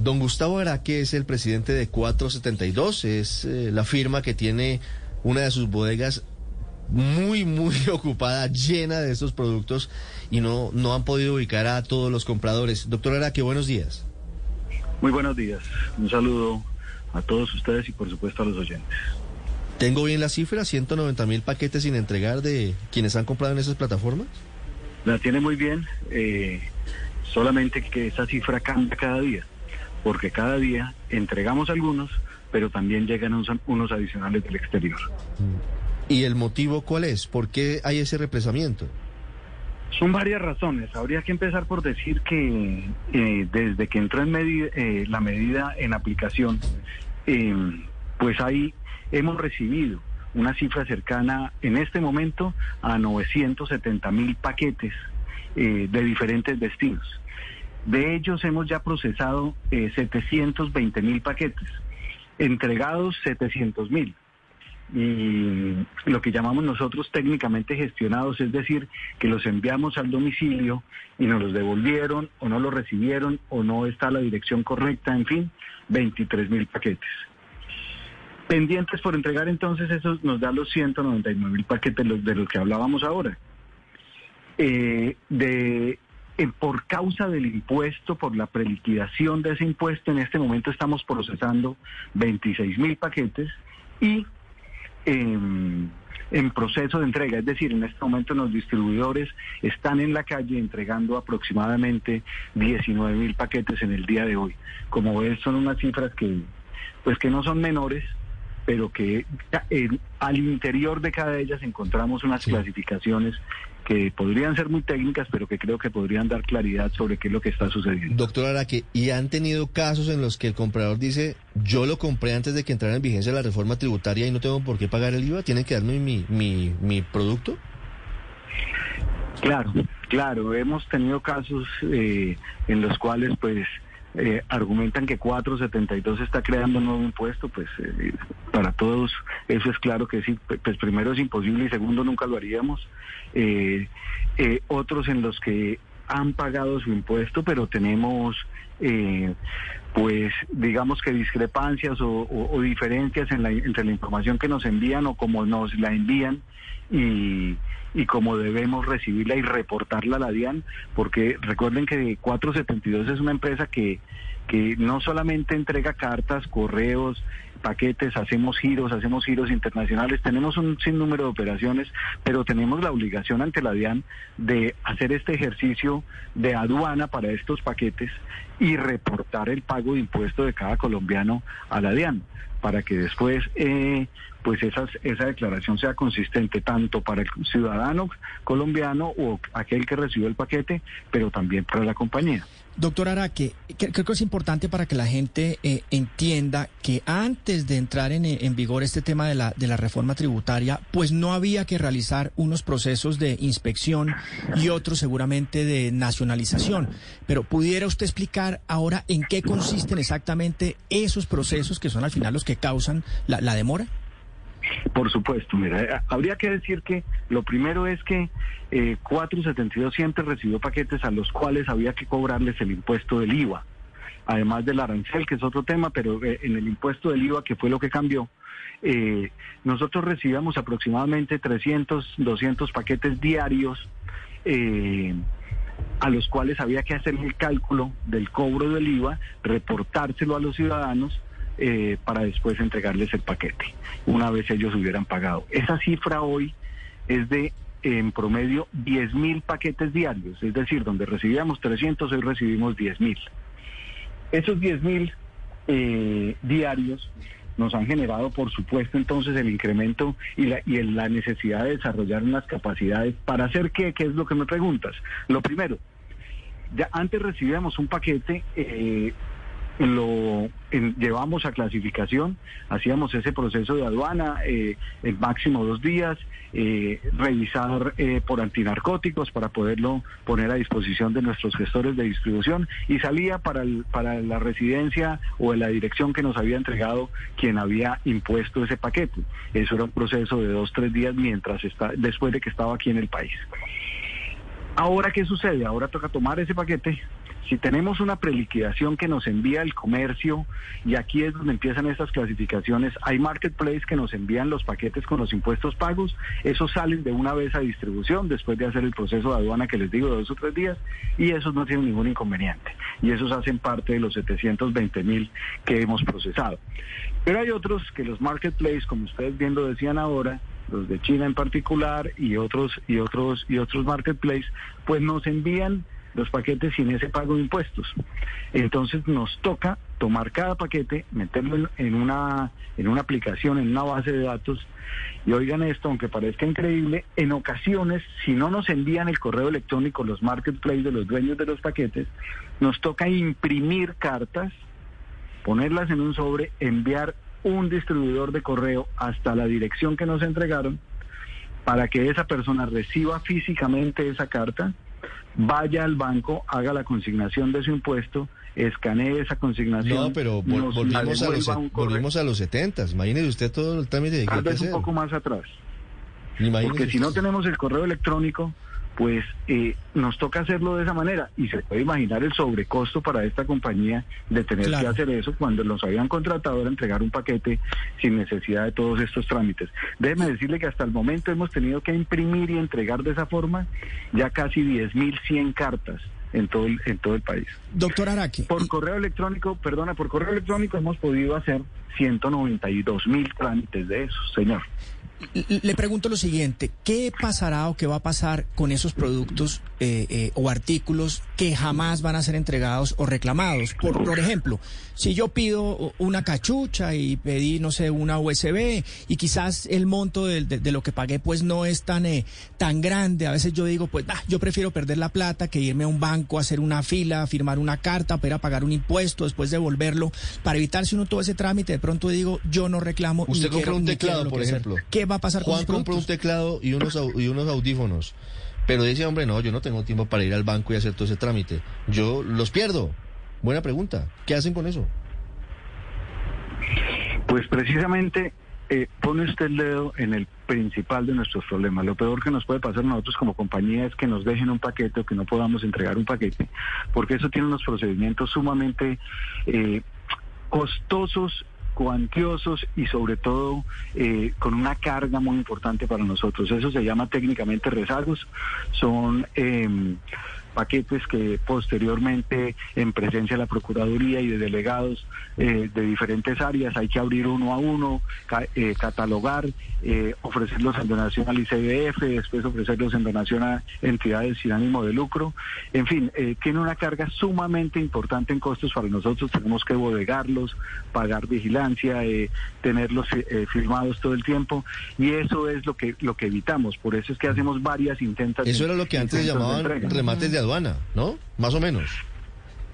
Don Gustavo Araque es el presidente de 472. Es eh, la firma que tiene una de sus bodegas muy, muy ocupada, llena de estos productos y no, no han podido ubicar a todos los compradores. Doctor Araque, buenos días. Muy buenos días. Un saludo a todos ustedes y por supuesto a los oyentes. ¿Tengo bien la cifra? ¿190 mil paquetes sin entregar de quienes han comprado en esas plataformas? La tiene muy bien, eh, solamente que esa cifra cambia cada día, porque cada día entregamos algunos, pero también llegan unos, adicionales del exterior. ¿Y el motivo cuál es? ¿Por qué hay ese represamiento? Son varias razones. Habría que empezar por decir que eh, desde que entró en medida, eh, la medida en aplicación, eh, pues ahí hemos recibido una cifra cercana en este momento a 970 mil paquetes eh, de diferentes destinos. De ellos hemos ya procesado eh, 720 mil paquetes, entregados 700 mil y lo que llamamos nosotros técnicamente gestionados, es decir, que los enviamos al domicilio y nos los devolvieron o no los recibieron o no está la dirección correcta, en fin, 23 mil paquetes. Pendientes por entregar entonces, eso nos da los 199 mil paquetes de los que hablábamos ahora. Eh, de, eh, por causa del impuesto, por la preliquidación de ese impuesto, en este momento estamos procesando 26 mil paquetes y en, en, proceso de entrega. Es decir, en este momento los distribuidores están en la calle entregando aproximadamente 19 mil paquetes en el día de hoy. Como ves, son unas cifras que, pues que no son menores pero que eh, al interior de cada de ellas encontramos unas sí. clasificaciones que podrían ser muy técnicas, pero que creo que podrían dar claridad sobre qué es lo que está sucediendo. Doctor Araque, ¿y han tenido casos en los que el comprador dice, yo lo compré antes de que entrara en vigencia la reforma tributaria y no tengo por qué pagar el IVA? ¿Tienen que darme mi, mi, mi producto? Claro, claro, hemos tenido casos eh, en los cuales pues eh, argumentan que 472 está creando un nuevo impuesto, pues eh, para todos eso es claro que sí, pues primero es imposible y segundo nunca lo haríamos. Eh, eh, otros en los que han pagado su impuesto, pero tenemos eh, pues digamos que discrepancias o, o, diferencias en la, entre la información que nos envían o como nos la envían y, y como debemos recibirla y reportarla a la DIAN, porque recuerden que 472 es una empresa que, que no solamente entrega cartas, correos, paquetes, hacemos giros, hacemos giros internacionales, tenemos un sinnúmero de operaciones, pero tenemos la obligación ante la DIAN de hacer este ejercicio de aduana para estos paquetes y reportar el pago de impuesto de cada colombiano a la DIAN para que después eh, pues esas, esa declaración sea consistente tanto para el ciudadano colombiano o aquel que recibió el paquete, pero también para la compañía. Doctor Araque, creo que es importante para que la gente eh, entienda que antes de entrar en, en, vigor este tema de la, de la reforma tributaria, pues no había que realizar unos procesos de inspección y otros seguramente de nacionalización. Pero ¿pudiera usted explicar ahora en qué consisten exactamente esos procesos que son al final los que causan la demora? Por supuesto, mira, habría que decir que lo primero es que eh, 472 siempre recibió paquetes a los cuales había que cobrarles el impuesto del IVA, además del arancel, que es otro tema, pero eh, en el impuesto del IVA, que fue lo que cambió, eh, nosotros recibíamos aproximadamente 300, 200 paquetes diarios. Eh, a los cuales había que hacer el cálculo del cobro del IVA, reportárselo a los ciudadanos eh, para después entregarles el paquete, una vez ellos hubieran pagado. Esa cifra hoy es de, en promedio, 10 mil paquetes diarios, es decir, donde recibíamos 300, hoy recibimos 10 mil. Esos 10 mil eh, diarios nos han generado, por supuesto, entonces el incremento y la, y la necesidad de desarrollar unas capacidades para hacer qué, qué es lo que me preguntas. Lo primero, ya antes recibíamos un paquete eh, lo llevamos a clasificación, hacíamos ese proceso de aduana eh, en máximo dos días, eh, revisar eh, por antinarcóticos para poderlo poner a disposición de nuestros gestores de distribución y salía para, el, para la residencia o la dirección que nos había entregado quien había impuesto ese paquete. Eso era un proceso de dos, tres días mientras está, después de que estaba aquí en el país. Ahora, ¿qué sucede? Ahora toca tomar ese paquete, si tenemos una preliquidación que nos envía el comercio, y aquí es donde empiezan estas clasificaciones, hay marketplace que nos envían los paquetes con los impuestos pagos, esos salen de una vez a distribución después de hacer el proceso de aduana que les digo de dos o tres días, y esos no tienen ningún inconveniente. Y esos hacen parte de los 720 mil que hemos procesado. Pero hay otros que los marketplaces, como ustedes bien lo decían ahora, los de China en particular y otros y otros y otros marketplaces, pues nos envían los paquetes sin ese pago de impuestos. Entonces nos toca tomar cada paquete, meterlo en una, en una aplicación, en una base de datos, y oigan esto, aunque parezca increíble, en ocasiones, si no nos envían el correo electrónico los marketplaces de los dueños de los paquetes, nos toca imprimir cartas, ponerlas en un sobre, enviar un distribuidor de correo hasta la dirección que nos entregaron, para que esa persona reciba físicamente esa carta vaya al banco, haga la consignación de su impuesto, escanee esa consignación. No, pero volvimos, a los, volvimos, a los, 70. Imagínese usted todo el trámite de que un poco más atrás. Porque si no tenemos el correo electrónico, pues eh, nos toca hacerlo de esa manera y se puede imaginar el sobrecosto para esta compañía de tener que hacer eso cuando los habían contratado a entregar un paquete sin necesidad de todos estos trámites. Déjeme decirle que hasta el momento hemos tenido que imprimir y entregar de esa forma ya casi 10.100 cartas en todo el, en todo el país. Doctor Araki. Por correo electrónico, perdona, por correo electrónico hemos podido hacer 192 mil trámites de eso, señor. Le pregunto lo siguiente, ¿qué pasará o qué va a pasar con esos productos eh, eh, o artículos que jamás van a ser entregados o reclamados? Por, por ejemplo, si yo pido una cachucha y pedí, no sé, una USB y quizás el monto de, de, lo que pagué pues no es tan, eh, tan grande, a veces yo digo, pues yo prefiero perder la plata que irme a un banco a hacer una fila, firmar una carta, para pagar un impuesto, después devolverlo, para evitarse uno todo ese trámite, de pronto digo, yo no reclamo. Usted compró un teclado, por ejemplo. ¿Qué va a pasar Juan con compró un teclado y unos, y unos audífonos. Pero dice, hombre, no, yo no tengo tiempo para ir al banco y hacer todo ese trámite. Yo los pierdo. Buena pregunta. ¿Qué hacen con eso? Pues precisamente eh, pone usted el dedo en el principal de nuestros problemas. Lo peor que nos puede pasar a nosotros como compañía es que nos dejen un paquete o que no podamos entregar un paquete, porque eso tiene unos procedimientos sumamente eh, costosos cuantiosos y sobre todo eh, con una carga muy importante para nosotros. Eso se llama técnicamente rezagos. Son eh, paquetes que posteriormente en presencia de la Procuraduría y de delegados eh, de diferentes áreas hay que abrir uno a uno, eh, catalogar, eh, ofrecerlos en donación al ICBF, después ofrecerlos en donación a entidades sin ánimo de lucro. En fin, tiene una carga sumamente importante en costos para nosotros, tenemos que bodegarlos, pagar vigilancia, tenerlos firmados todo el tiempo y eso es lo que lo que evitamos, por eso es que hacemos varias intentas. Eso era lo que antes llamaban remates de aduana, ¿no? Más o menos.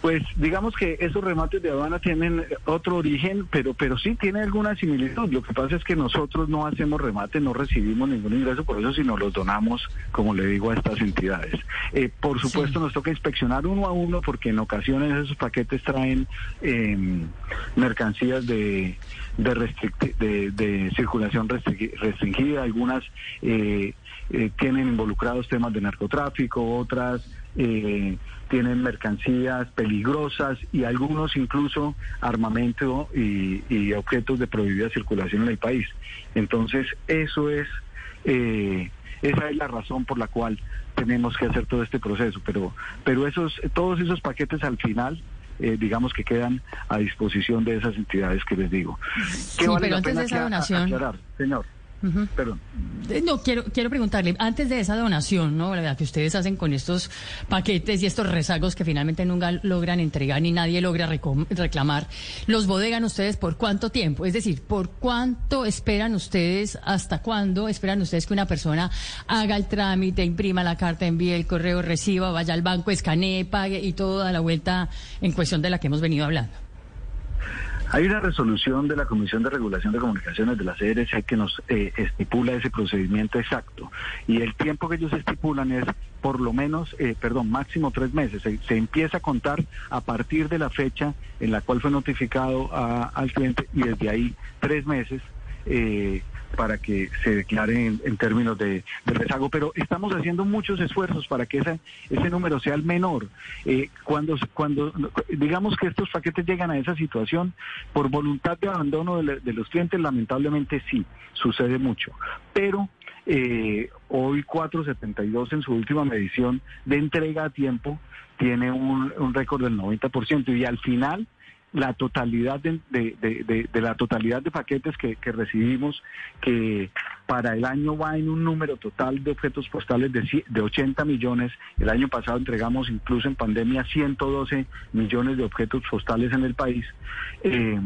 Pues digamos que esos remates de aduana tienen otro origen, pero pero sí tiene alguna similitud. Lo que pasa es que nosotros no hacemos remate, no recibimos ningún ingreso por eso, sino los donamos, como le digo, a estas entidades. Eh, por supuesto, nos toca inspeccionar uno a uno porque en ocasiones esos paquetes traen em, mercancías de de, de, circulación restringida, algunas eh, eh, tienen involucrados temas de narcotráfico, otras eh, tienen mercancías peligrosas y algunos incluso armamento y, objetos de prohibida circulación en el país. Entonces, eso es, eh, esa es la razón por la cual tenemos que hacer todo este proceso. Pero, pero esos, todos esos paquetes al final eh, digamos que quedan a disposición de esas entidades que les digo. ¿Qué vale la pena aclarar, señor? Perdón. Eh, no, quiero, quiero preguntarle, antes de esa donación, ¿no? La que ustedes hacen con estos paquetes y estos rezagos que finalmente nunca logran entregar ni nadie logra reclamar, ¿los bodegan ustedes por cuánto tiempo? Es decir, ¿por cuánto esperan ustedes, hasta cuándo esperan ustedes que una persona haga el trámite, imprima la carta, envíe el correo, reciba, vaya al banco, escanee, pague y todo a la vuelta en cuestión de la que hemos venido hablando? Hay una resolución de la Comisión de Regulación de Comunicaciones de la CRC que nos eh, estipula ese procedimiento exacto y el tiempo que ellos estipulan es por lo menos, eh, perdón, máximo tres meses. Se, empieza a contar a partir de la fecha en la cual fue notificado al cliente y desde ahí tres meses. Eh, para que se declare en, términos de, rezago, pero estamos haciendo muchos esfuerzos para que ese, ese número sea el menor. Eh, cuando, cuando digamos que estos paquetes llegan a esa situación, por voluntad de abandono de, los clientes, lamentablemente sí, sucede mucho. Pero eh, hoy 472 en su última medición de entrega a tiempo tiene un, un récord del 90% y al final la totalidad de, de, de, la totalidad de paquetes que, que, recibimos, que para el año va en un número total de objetos postales de, de 80 millones. El año pasado entregamos incluso en pandemia 112 millones de objetos postales en el país. Eh,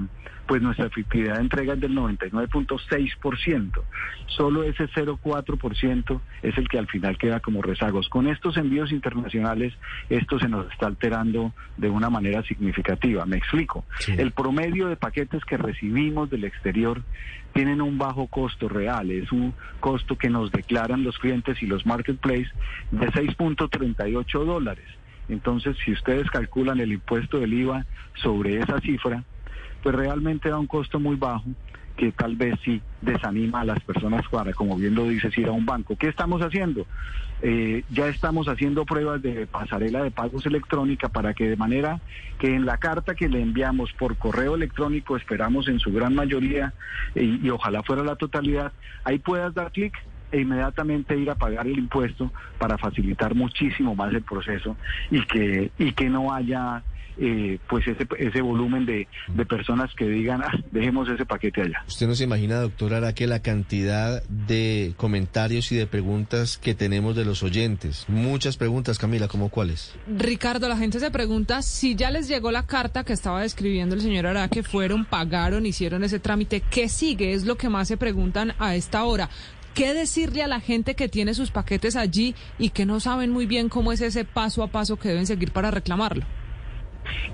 pues nuestra efectividad de entrega es del 99.6%. Solo ese 0.4% es el que al final queda como rezagos. Con estos envíos internacionales, esto se nos está alterando de una manera significativa. Me explico. El promedio de paquetes que recibimos del exterior tienen un bajo costo real, es un costo que nos declaran los clientes y los marketplaces de 6.38 dólares. Entonces, si ustedes calculan el impuesto del IVA sobre esa cifra, pues realmente da un costo muy bajo que tal vez sí desanima a las personas para, como bien lo dices, ir a un banco. ¿Qué estamos haciendo? Eh, ya estamos haciendo pruebas de pasarela de pagos electrónica para que de manera que en la carta que le enviamos por correo electrónico, esperamos en su gran mayoría y, y ojalá fuera la totalidad, ahí puedas dar clic e inmediatamente ir a pagar el impuesto para facilitar muchísimo más el proceso y que y que no haya eh, pues ese, ese volumen de, de personas que digan, ah, dejemos ese paquete allá. ¿Usted no se imagina, doctora, que la cantidad de comentarios y de preguntas que tenemos de los oyentes? Muchas preguntas, Camila, ¿cómo cuáles? Ricardo, la gente se pregunta si ya les llegó la carta que estaba describiendo el señor Araque, fueron, pagaron, hicieron ese trámite, ¿qué sigue? Es lo que más se preguntan a esta hora. ¿Qué decirle a la gente que tiene sus paquetes allí y que no saben muy bien cómo es ese paso a paso que deben seguir para reclamarlo?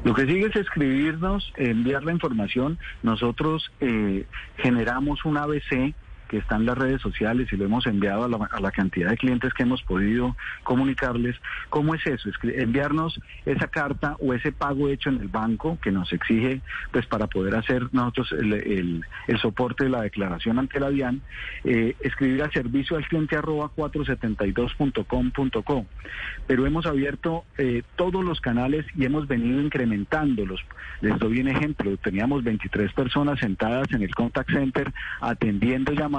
Lo que sigue es escribirnos, enviar la información. Nosotros eh, generamos un ABC que está en las redes sociales y lo hemos enviado a la, cantidad de clientes que hemos podido comunicarles. ¿Cómo es eso? enviarnos esa carta o ese pago hecho en el banco que nos exige pues para poder hacer nosotros el, soporte de la declaración ante la DIAN, eh, escribir al servicio al cliente arroba 472.com.co. Pero hemos abierto eh, todos los canales y hemos venido incrementándolos. Les doy un ejemplo, teníamos 23 personas sentadas en el contact center atendiendo llamadas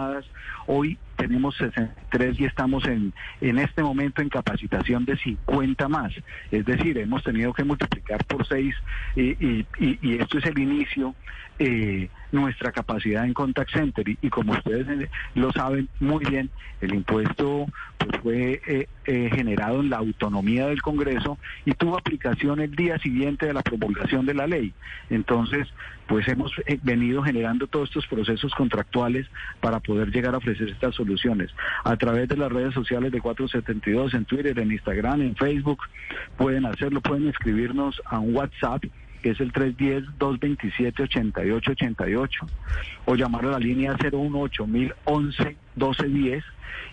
Hoy tenemos 63 y estamos en, en este momento en capacitación de 50 más. Es decir, hemos tenido que multiplicar por 6 y, y, esto es el inicio. Eh, nuestra capacidad en contact center y, como ustedes eh, lo saben muy bien, el impuesto pues, fue eh, generado en la autonomía del Congreso y tuvo aplicación el día siguiente de la promulgación de la ley. Entonces, pues hemos venido generando todos estos procesos contractuales para poder llegar a ofrecer estas soluciones. A través de las redes sociales de 472, en Twitter, en Instagram, en Facebook, pueden hacerlo, pueden escribirnos a un WhatsApp que es el 310-227-8888, o llamar a la línea 018-011-1210.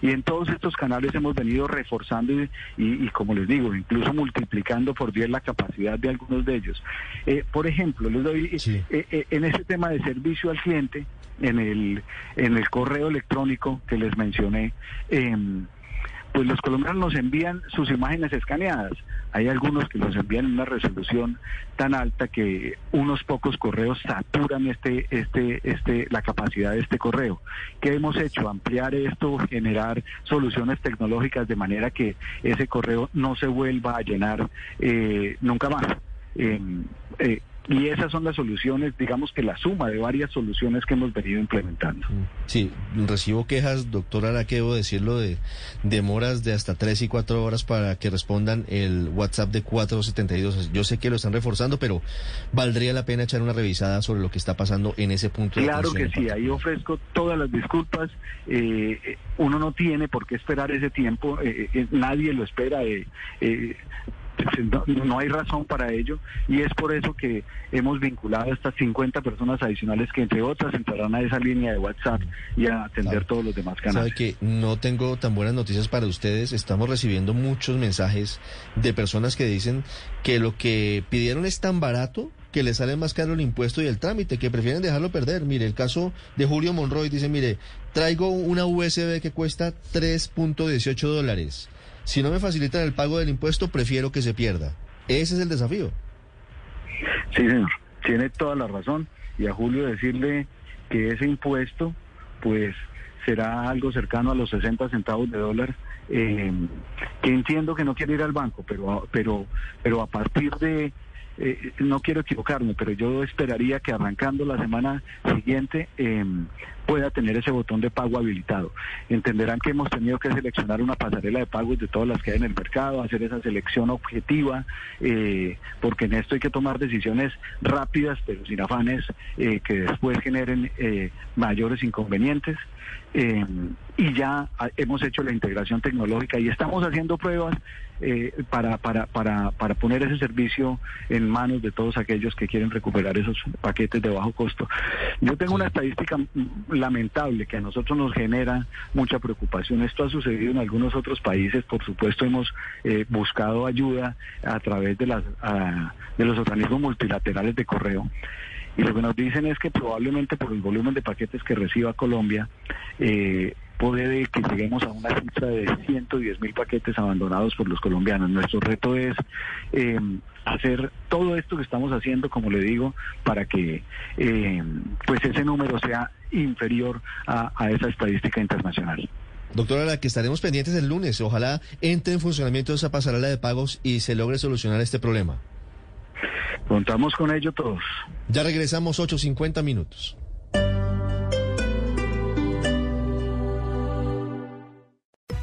Y en todos estos canales hemos venido reforzando y, como les digo, incluso multiplicando por 10 la capacidad de algunos de ellos. Eh, por ejemplo, les doy, eh, eh, en ese tema de servicio al cliente, en el, en el correo electrónico que les mencioné, em, pues los colombianos nos envían sus imágenes escaneadas. Hay algunos que los envían en una resolución tan alta que unos pocos correos saturan este, este, este, la capacidad de este correo. ¿Qué hemos hecho? Ampliar esto, generar soluciones tecnológicas de manera que ese correo no se vuelva a llenar eh, nunca más. Eh, eh, y esas son las soluciones, digamos que la suma de varias soluciones que hemos venido implementando. Mm. Sí, recibo quejas, doctor Araque, debo decirlo, de demoras de hasta tres y cuatro horas para que respondan el WhatsApp de 472. Yo sé que lo están reforzando, pero valdría la pena echar una revisada sobre lo que está pasando en ese punto. Claro que sí, ahí ofrezco todas las disculpas. Eh, uno no tiene por qué esperar ese tiempo, eh, eh, nadie lo espera no, hay razón para ello y es por eso que hemos vinculado a estas 50 personas adicionales que entre otras entrarán a esa línea de WhatsApp y a atender todos los demás canales. Sabe que no tengo tan buenas noticias para ustedes. Estamos recibiendo muchos mensajes de personas que dicen que lo que pidieron es tan barato que le sale más caro el impuesto y el trámite, que prefieren dejarlo perder. Mire, el caso de Julio Monroy dice, mire, traigo una USB que cuesta 3.18 dólares. Si no me facilitan el pago del impuesto, prefiero que se pierda. Ese es el desafío. Sí, señor. Tiene toda la razón. Y a Julio decirle que ese impuesto, pues, será algo cercano a los 60 centavos de dólar. Eh, que entiendo que no quiere ir al banco, pero, pero, pero a partir de eh, no quiero equivocarme, pero yo esperaría que arrancando la semana siguiente em, pueda tener ese botón de pago habilitado. Entenderán que hemos tenido que seleccionar una pasarela de pagos de todas las que hay en el mercado, hacer esa selección objetiva, eh, porque en esto hay que tomar decisiones rápidas, pero sin afanes eh, que después generen mayores inconvenientes. Y ya hemos hecho la integración tecnológica y estamos haciendo pruebas eh, para, para, para, para poner ese servicio en manos de todos aquellos que quieren recuperar esos paquetes de bajo costo. Yo tengo una estadística lamentable que a nosotros nos genera mucha preocupación. Esto ha sucedido en algunos otros países, por supuesto hemos eh, buscado ayuda a través de, las, de los organismos multilaterales de correo. Y lo que nos dicen es que probablemente por el volumen de paquetes que reciba Colombia, eh, puede que lleguemos a una cifra de 110 mil paquetes abandonados por los colombianos. Nuestro reto es eh, hacer todo esto que estamos haciendo, como le digo, para que eh, pues ese número sea inferior a, a esa estadística internacional. Doctora, la que estaremos pendientes el lunes. Ojalá entre en funcionamiento esa pasarela de pagos y se logre solucionar este problema. Contamos con ello todos. Ya regresamos 8.50 minutos.